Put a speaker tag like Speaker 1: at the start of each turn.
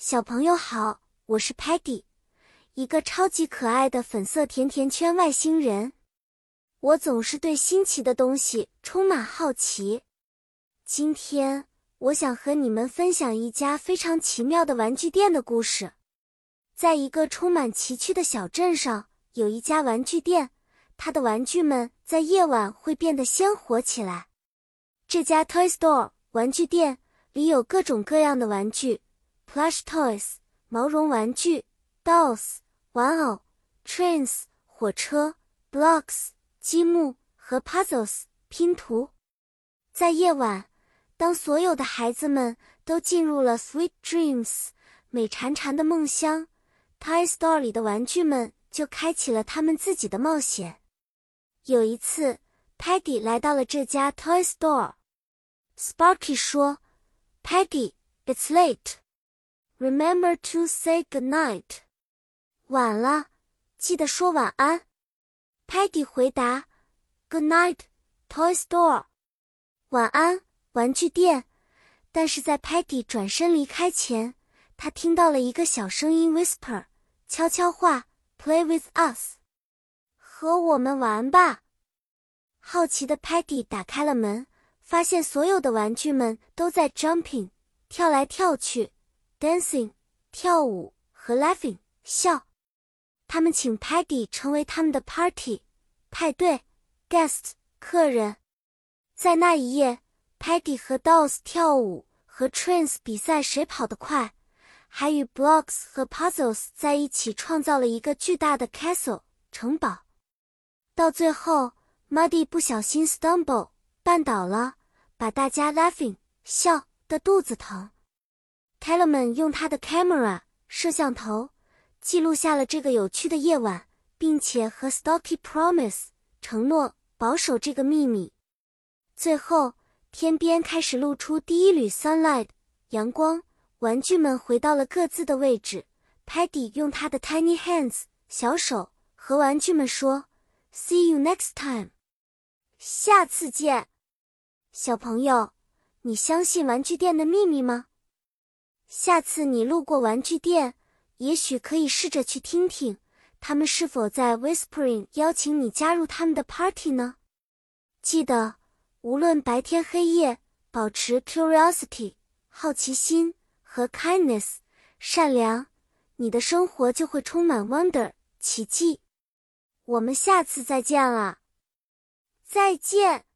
Speaker 1: 小朋友好，我是 Patty，一个超级可爱的粉色甜甜圈外星人。我总是对新奇的东西充满好奇。今天我想和你们分享一家非常奇妙的玩具店的故事。在一个充满奇趣的小镇上，有一家玩具店，它的玩具们在夜晚会变得鲜活起来。这家 Toy Store 玩具店里有各种各样的玩具。Plush toys 毛绒玩具，Dolls 玩偶，Trains 火车，Blocks 积木和 Puzzles 拼图。在夜晚，当所有的孩子们都进入了 Sweet Dreams 美缠缠的梦乡，Toy Store 里的玩具们就开启了他们自己的冒险。有一次，Peggy 来到了这家 Toy Store。Sparky 说：“Peggy，it's late。” Remember to say good night。晚了，记得说晚安。Peggy 回答：Good night, toy store。晚安，玩具店。但是在 Peggy 转身离开前，他听到了一个小声音 whisper，悄悄话：Play with us，和我们玩吧。好奇的 Peggy 打开了门，发现所有的玩具们都在 jumping，跳来跳去。Dancing 跳舞和 laughing 笑，他们请 Paddy 成为他们的 party 派对 guest 客人。在那一夜，Paddy 和 Dolls 跳舞，和 Trains 比赛谁跑得快，还与 Blocks 和 Puzzles 在一起创造了一个巨大的 castle 城堡。到最后，Muddy 不小心 stumble 绊倒了，把大家 laughing 笑的肚子疼。Tellerman 用他的 camera 摄像头记录下了这个有趣的夜晚，并且和 Stocky promise 承诺保守这个秘密。最后，天边开始露出第一缕 sunlight 阳光，玩具们回到了各自的位置。Paddy 用他的 tiny hands 小手和玩具们说：“See you next time，下次见。”小朋友，你相信玩具店的秘密吗？下次你路过玩具店，也许可以试着去听听，他们是否在 whispering 邀请你加入他们的 party 呢？记得，无论白天黑夜，保持 curiosity 好奇心和 kindness 善良，你的生活就会充满 wonder 奇迹。我们下次再见了，再见。